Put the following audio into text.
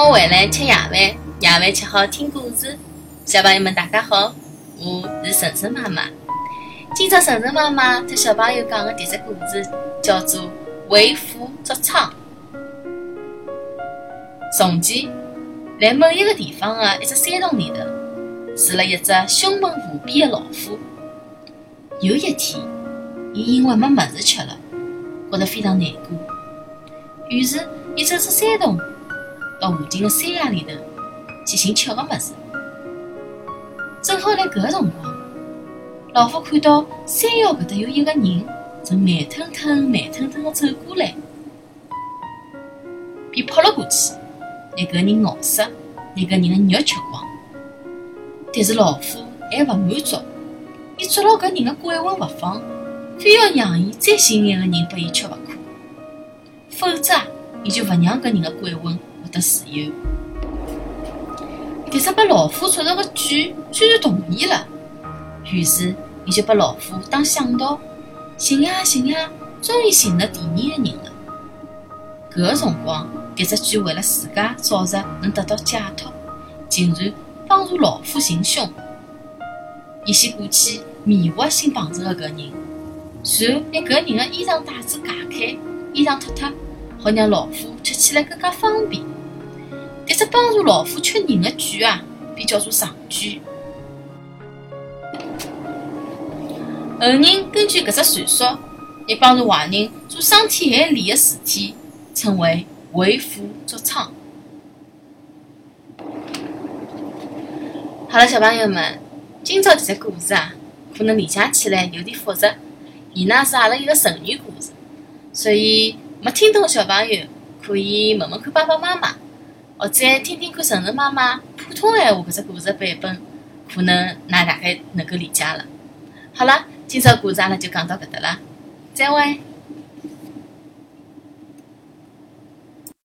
我回来吃夜饭，夜饭吃好听故事。小朋友们，大家好，我是晨晨妈妈。今朝晨晨妈妈给小朋友讲的这只故事叫做《为虎作伥》。从前，在某一个地方的一只山洞里头，住了一只凶猛无比的老虎。有一天，伊因为没么子吃了，觉得非常难过，于是伊走出山洞。到附近的山崖里头去寻吃的物事，正好辣搿个辰光，老虎看到山腰搿搭有一个人正慢吞吞、慢吞吞地走过来，便扑了过去，拿搿人咬死，拿搿人的肉吃光。但是老虎还勿满足，伊捉牢搿人的鬼魂勿放，非要让伊再寻一个人拨伊吃勿可，否则伊就勿让搿人的鬼魂。得自由，但是被老虎捉着的犬居然同意了，于是伊就把老虎当向导，寻呀寻呀，终于寻到第二个人了。搿个辰光，迭只犬为了自家早日能得到解脱，竟然帮助老虎行凶。伊先过去迷惑新碰着的搿人，随后拿搿人的衣裳带子解开，衣裳脱脱，好让老虎吃起来更加方便。迭只帮助老虎吃人的犬啊，便叫做长犬。后人根据搿只传说，也帮助坏人做伤天害理的事体，称为为虎作伥。好了，小朋友们，今朝迭只故事啊，可能理解起来有点复杂，伊呢是阿拉一个成语故事，所以没听懂小朋友可以问问看爸爸妈妈。或者听听看晨晨妈妈普通闲话搿只故事版本，可能㑚大概能够理解了。好了，今朝故事阿拉就讲到搿搭了，再会。